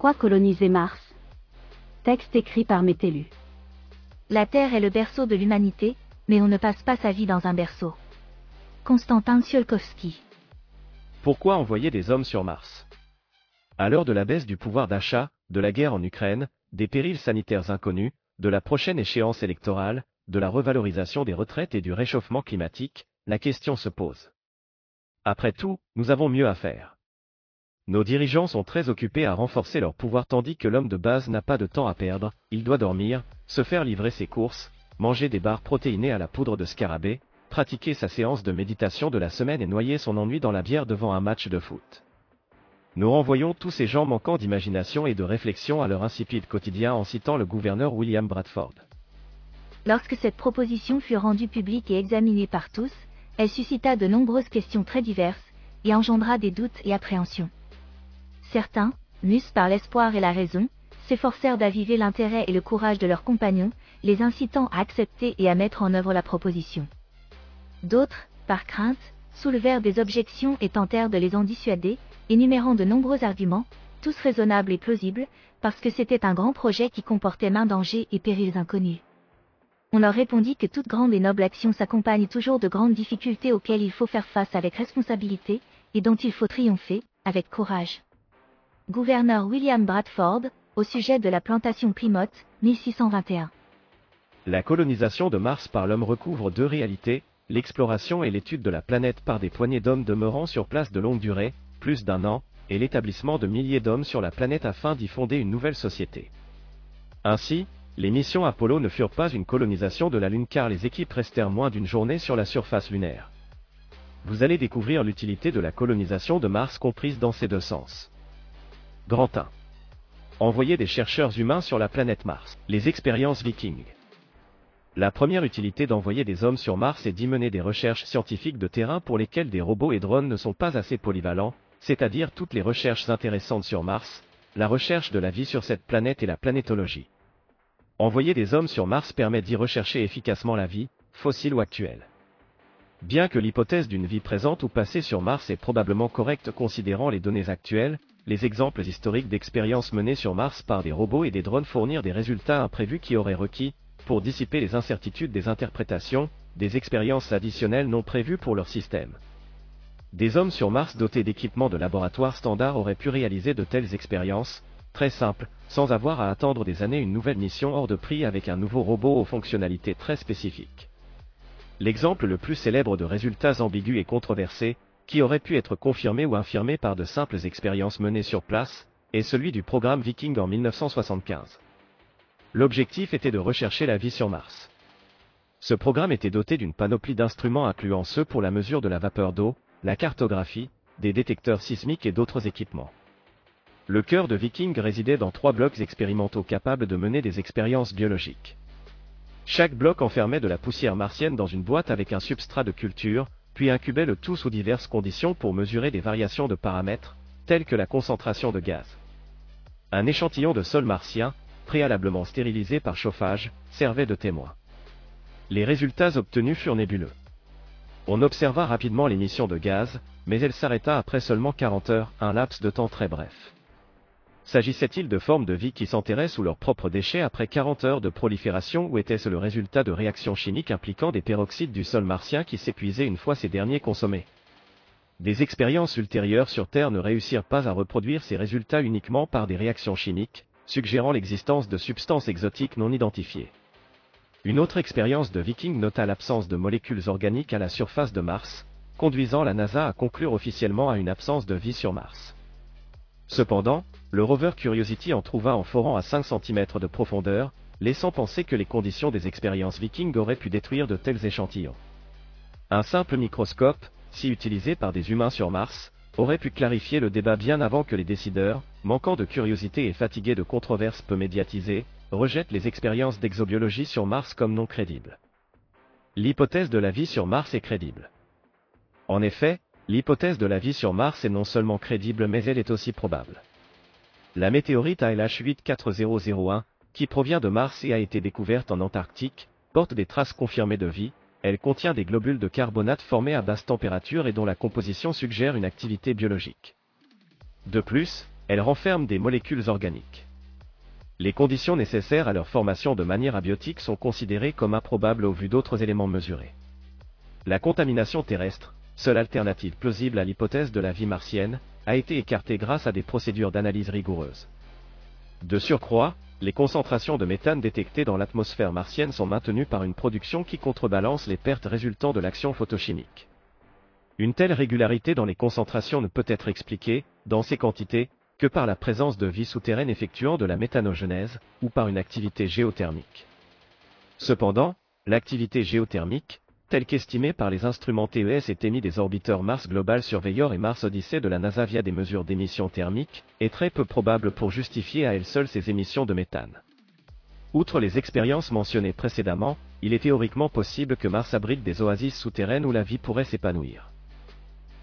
Pourquoi coloniser Mars? Texte écrit par Métélu. La Terre est le berceau de l'humanité, mais on ne passe pas sa vie dans un berceau. Konstantin Tsiolkovsky. Pourquoi envoyer des hommes sur Mars? À l'heure de la baisse du pouvoir d'achat, de la guerre en Ukraine, des périls sanitaires inconnus, de la prochaine échéance électorale, de la revalorisation des retraites et du réchauffement climatique, la question se pose. Après tout, nous avons mieux à faire. Nos dirigeants sont très occupés à renforcer leur pouvoir tandis que l'homme de base n'a pas de temps à perdre, il doit dormir, se faire livrer ses courses, manger des barres protéinées à la poudre de scarabée, pratiquer sa séance de méditation de la semaine et noyer son ennui dans la bière devant un match de foot. Nous renvoyons tous ces gens manquant d'imagination et de réflexion à leur insipide quotidien en citant le gouverneur William Bradford. Lorsque cette proposition fut rendue publique et examinée par tous, elle suscita de nombreuses questions très diverses, et engendra des doutes et appréhensions. Certains, mus par l'espoir et la raison, s'efforcèrent d'aviver l'intérêt et le courage de leurs compagnons, les incitant à accepter et à mettre en œuvre la proposition. D'autres, par crainte, soulevèrent des objections et tentèrent de les en dissuader, énumérant de nombreux arguments, tous raisonnables et plausibles, parce que c'était un grand projet qui comportait main dangers et périls inconnus. On leur répondit que toute grande et noble action s'accompagne toujours de grandes difficultés auxquelles il faut faire face avec responsabilité, et dont il faut triompher, avec courage. Gouverneur William Bradford, au sujet de la plantation Plymouth, 1621. La colonisation de Mars par l'homme recouvre deux réalités, l'exploration et l'étude de la planète par des poignées d'hommes demeurant sur place de longue durée, plus d'un an, et l'établissement de milliers d'hommes sur la planète afin d'y fonder une nouvelle société. Ainsi, les missions Apollo ne furent pas une colonisation de la Lune car les équipes restèrent moins d'une journée sur la surface lunaire. Vous allez découvrir l'utilité de la colonisation de Mars comprise dans ces deux sens. Grand 1. Envoyer des chercheurs humains sur la planète Mars. Les expériences vikings. La première utilité d'envoyer des hommes sur Mars est d'y mener des recherches scientifiques de terrain pour lesquelles des robots et drones ne sont pas assez polyvalents, c'est-à-dire toutes les recherches intéressantes sur Mars, la recherche de la vie sur cette planète et la planétologie. Envoyer des hommes sur Mars permet d'y rechercher efficacement la vie, fossile ou actuelle. Bien que l'hypothèse d'une vie présente ou passée sur Mars est probablement correcte considérant les données actuelles, les exemples historiques d'expériences menées sur Mars par des robots et des drones fournirent des résultats imprévus qui auraient requis, pour dissiper les incertitudes des interprétations, des expériences additionnelles non prévues pour leur système. Des hommes sur Mars dotés d'équipements de laboratoire standard auraient pu réaliser de telles expériences, très simple, sans avoir à attendre des années une nouvelle mission hors de prix avec un nouveau robot aux fonctionnalités très spécifiques. L'exemple le plus célèbre de résultats ambigus et controversés, qui aurait pu être confirmé ou infirmé par de simples expériences menées sur place, est celui du programme Viking en 1975. L'objectif était de rechercher la vie sur Mars. Ce programme était doté d'une panoplie d'instruments incluant ceux pour la mesure de la vapeur d'eau, la cartographie, des détecteurs sismiques et d'autres équipements. Le cœur de Viking résidait dans trois blocs expérimentaux capables de mener des expériences biologiques. Chaque bloc enfermait de la poussière martienne dans une boîte avec un substrat de culture, puis incubait le tout sous diverses conditions pour mesurer des variations de paramètres, telles que la concentration de gaz. Un échantillon de sol martien, préalablement stérilisé par chauffage, servait de témoin. Les résultats obtenus furent nébuleux. On observa rapidement l'émission de gaz, mais elle s'arrêta après seulement 40 heures, un laps de temps très bref. S'agissait-il de formes de vie qui s'enterraient sous leurs propres déchets après 40 heures de prolifération ou était-ce le résultat de réactions chimiques impliquant des peroxydes du sol martien qui s'épuisaient une fois ces derniers consommés? Des expériences ultérieures sur Terre ne réussirent pas à reproduire ces résultats uniquement par des réactions chimiques, suggérant l'existence de substances exotiques non identifiées. Une autre expérience de Viking nota l'absence de molécules organiques à la surface de Mars, conduisant la NASA à conclure officiellement à une absence de vie sur Mars. Cependant, le rover Curiosity en trouva en forant à 5 cm de profondeur, laissant penser que les conditions des expériences Viking auraient pu détruire de tels échantillons. Un simple microscope, si utilisé par des humains sur Mars, aurait pu clarifier le débat bien avant que les décideurs, manquant de curiosité et fatigués de controverses peu médiatisées, rejettent les expériences d'exobiologie sur Mars comme non crédibles. L'hypothèse de la vie sur Mars est crédible. En effet, L'hypothèse de la vie sur Mars est non seulement crédible mais elle est aussi probable. La météorite ALH 84001, qui provient de Mars et a été découverte en Antarctique, porte des traces confirmées de vie, elle contient des globules de carbonate formés à basse température et dont la composition suggère une activité biologique. De plus, elles renferment des molécules organiques. Les conditions nécessaires à leur formation de manière abiotique sont considérées comme improbables au vu d'autres éléments mesurés. La contamination terrestre, seule alternative plausible à l'hypothèse de la vie martienne, a été écartée grâce à des procédures d'analyse rigoureuses. De surcroît, les concentrations de méthane détectées dans l'atmosphère martienne sont maintenues par une production qui contrebalance les pertes résultant de l'action photochimique. Une telle régularité dans les concentrations ne peut être expliquée, dans ces quantités, que par la présence de vie souterraine effectuant de la méthanogenèse, ou par une activité géothermique. Cependant, l'activité géothermique, telle qu'estimée par les instruments TES et émis des orbiteurs Mars Global Surveyor et Mars Odyssey de la NASA via des mesures d'émissions thermiques, est très peu probable pour justifier à elle seule ces émissions de méthane. Outre les expériences mentionnées précédemment, il est théoriquement possible que Mars abrite des oasis souterraines où la vie pourrait s'épanouir.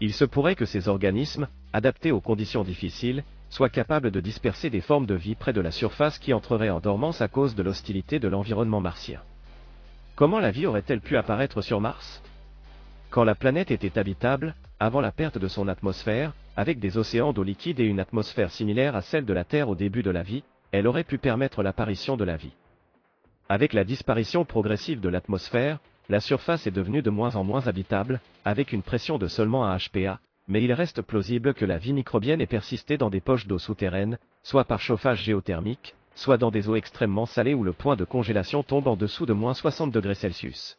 Il se pourrait que ces organismes, adaptés aux conditions difficiles, soient capables de disperser des formes de vie près de la surface qui entreraient en dormance à cause de l'hostilité de l'environnement martien. Comment la vie aurait-elle pu apparaître sur Mars? Quand la planète était habitable, avant la perte de son atmosphère, avec des océans d'eau liquide et une atmosphère similaire à celle de la Terre au début de la vie, elle aurait pu permettre l'apparition de la vie. Avec la disparition progressive de l'atmosphère, la surface est devenue de moins en moins habitable, avec une pression de seulement 1 HPA, mais il reste plausible que la vie microbienne ait persisté dans des poches d'eau souterraines, soit par chauffage géothermique, soit dans des eaux extrêmement salées où le point de congélation tombe en dessous de moins 60 degrés Celsius.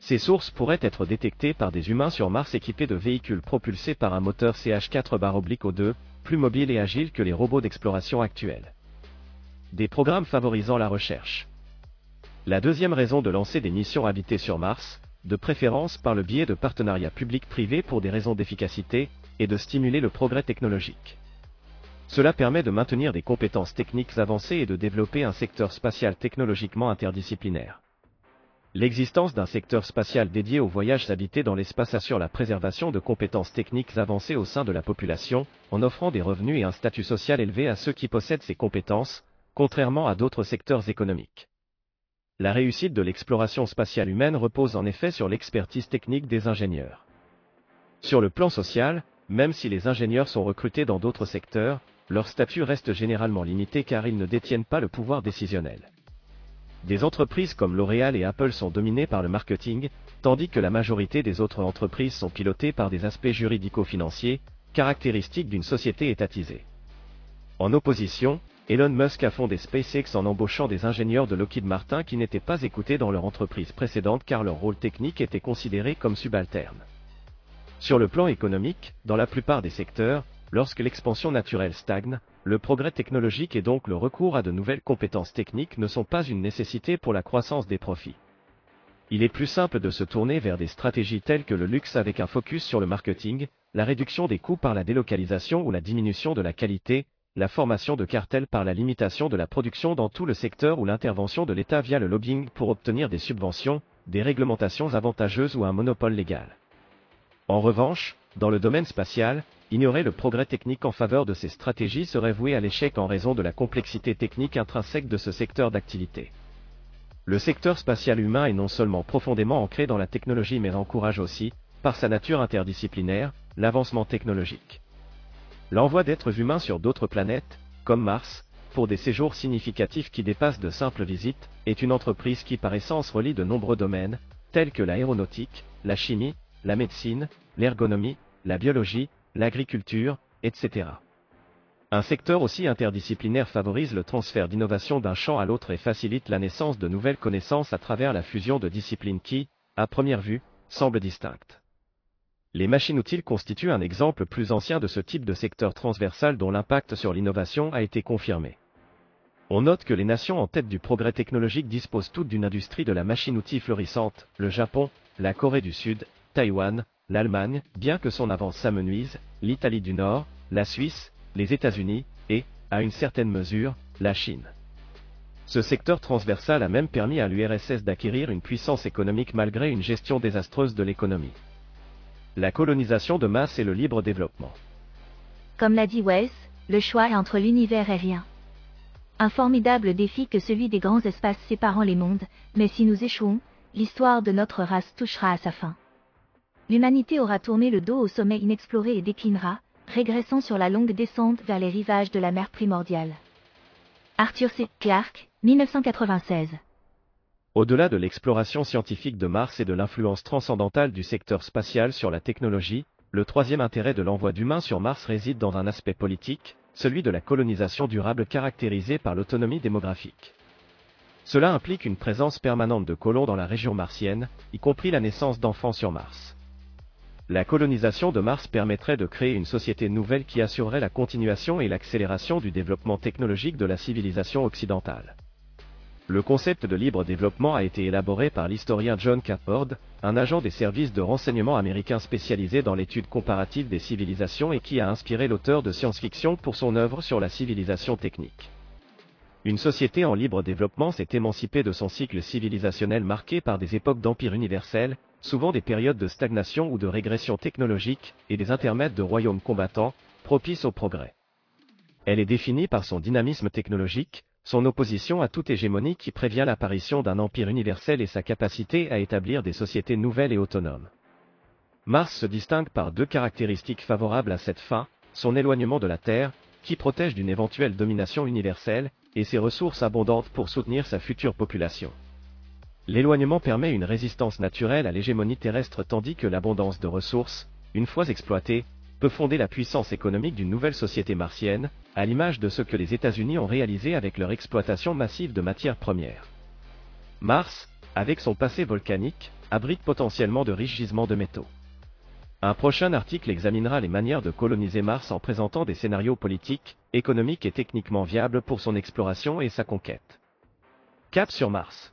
Ces sources pourraient être détectées par des humains sur Mars équipés de véhicules propulsés par un moteur CH4-O2, plus mobile et agile que les robots d'exploration actuels. Des programmes favorisant la recherche. La deuxième raison de lancer des missions habitées sur Mars, de préférence par le biais de partenariats publics-privés pour des raisons d'efficacité, est de stimuler le progrès technologique. Cela permet de maintenir des compétences techniques avancées et de développer un secteur spatial technologiquement interdisciplinaire. L'existence d'un secteur spatial dédié aux voyages habités dans l'espace assure la préservation de compétences techniques avancées au sein de la population, en offrant des revenus et un statut social élevé à ceux qui possèdent ces compétences, contrairement à d'autres secteurs économiques. La réussite de l'exploration spatiale humaine repose en effet sur l'expertise technique des ingénieurs. Sur le plan social, même si les ingénieurs sont recrutés dans d'autres secteurs, leur statut reste généralement limité car ils ne détiennent pas le pouvoir décisionnel. Des entreprises comme L'Oréal et Apple sont dominées par le marketing, tandis que la majorité des autres entreprises sont pilotées par des aspects juridico-financiers, caractéristiques d'une société étatisée. En opposition, Elon Musk a fondé SpaceX en embauchant des ingénieurs de Lockheed Martin qui n'étaient pas écoutés dans leur entreprise précédente car leur rôle technique était considéré comme subalterne. Sur le plan économique, dans la plupart des secteurs, Lorsque l'expansion naturelle stagne, le progrès technologique et donc le recours à de nouvelles compétences techniques ne sont pas une nécessité pour la croissance des profits. Il est plus simple de se tourner vers des stratégies telles que le luxe avec un focus sur le marketing, la réduction des coûts par la délocalisation ou la diminution de la qualité, la formation de cartels par la limitation de la production dans tout le secteur ou l'intervention de l'État via le lobbying pour obtenir des subventions, des réglementations avantageuses ou un monopole légal. En revanche, dans le domaine spatial, ignorer le progrès technique en faveur de ces stratégies serait voué à l'échec en raison de la complexité technique intrinsèque de ce secteur d'activité. Le secteur spatial humain est non seulement profondément ancré dans la technologie mais encourage aussi, par sa nature interdisciplinaire, l'avancement technologique. L'envoi d'êtres humains sur d'autres planètes, comme Mars, pour des séjours significatifs qui dépassent de simples visites, est une entreprise qui par essence relie de nombreux domaines, tels que l'aéronautique, la chimie, la médecine, l'ergonomie, la biologie, l'agriculture, etc. Un secteur aussi interdisciplinaire favorise le transfert d'innovation d'un champ à l'autre et facilite la naissance de nouvelles connaissances à travers la fusion de disciplines qui, à première vue, semblent distinctes. Les machines-outils constituent un exemple plus ancien de ce type de secteur transversal dont l'impact sur l'innovation a été confirmé. On note que les nations en tête du progrès technologique disposent toutes d'une industrie de la machine-outil florissante, le Japon, la Corée du Sud, Taïwan, l'Allemagne, bien que son avance s'amenuise, l'Italie du Nord, la Suisse, les États-Unis, et, à une certaine mesure, la Chine. Ce secteur transversal a même permis à l'URSS d'acquérir une puissance économique malgré une gestion désastreuse de l'économie. La colonisation de masse et le libre développement. Comme l'a dit Wells, le choix est entre l'univers et rien. Un formidable défi que celui des grands espaces séparant les mondes, mais si nous échouons, l'histoire de notre race touchera à sa fin l'humanité aura tourné le dos au sommet inexploré et déclinera, régressant sur la longue descente vers les rivages de la mer primordiale. Arthur C. Clarke, 1996. Au-delà de l'exploration scientifique de Mars et de l'influence transcendantale du secteur spatial sur la technologie, le troisième intérêt de l'envoi d'humains sur Mars réside dans un aspect politique, celui de la colonisation durable caractérisée par l'autonomie démographique. Cela implique une présence permanente de colons dans la région martienne, y compris la naissance d'enfants sur Mars. La colonisation de Mars permettrait de créer une société nouvelle qui assurerait la continuation et l'accélération du développement technologique de la civilisation occidentale. Le concept de libre développement a été élaboré par l'historien John Cappord, un agent des services de renseignement américains spécialisé dans l'étude comparative des civilisations et qui a inspiré l'auteur de science-fiction pour son œuvre sur la civilisation technique. Une société en libre développement s'est émancipée de son cycle civilisationnel marqué par des époques d'empire universel, souvent des périodes de stagnation ou de régression technologique, et des intermèdes de royaumes combattants, propices au progrès. Elle est définie par son dynamisme technologique, son opposition à toute hégémonie qui prévient l'apparition d'un empire universel et sa capacité à établir des sociétés nouvelles et autonomes. Mars se distingue par deux caractéristiques favorables à cette fin, son éloignement de la Terre, qui protège d'une éventuelle domination universelle, et ses ressources abondantes pour soutenir sa future population. L'éloignement permet une résistance naturelle à l'hégémonie terrestre tandis que l'abondance de ressources, une fois exploitée, peut fonder la puissance économique d'une nouvelle société martienne, à l'image de ce que les États-Unis ont réalisé avec leur exploitation massive de matières premières. Mars, avec son passé volcanique, abrite potentiellement de riches gisements de métaux. Un prochain article examinera les manières de coloniser Mars en présentant des scénarios politiques, économiques et techniquement viables pour son exploration et sa conquête. Cap sur Mars.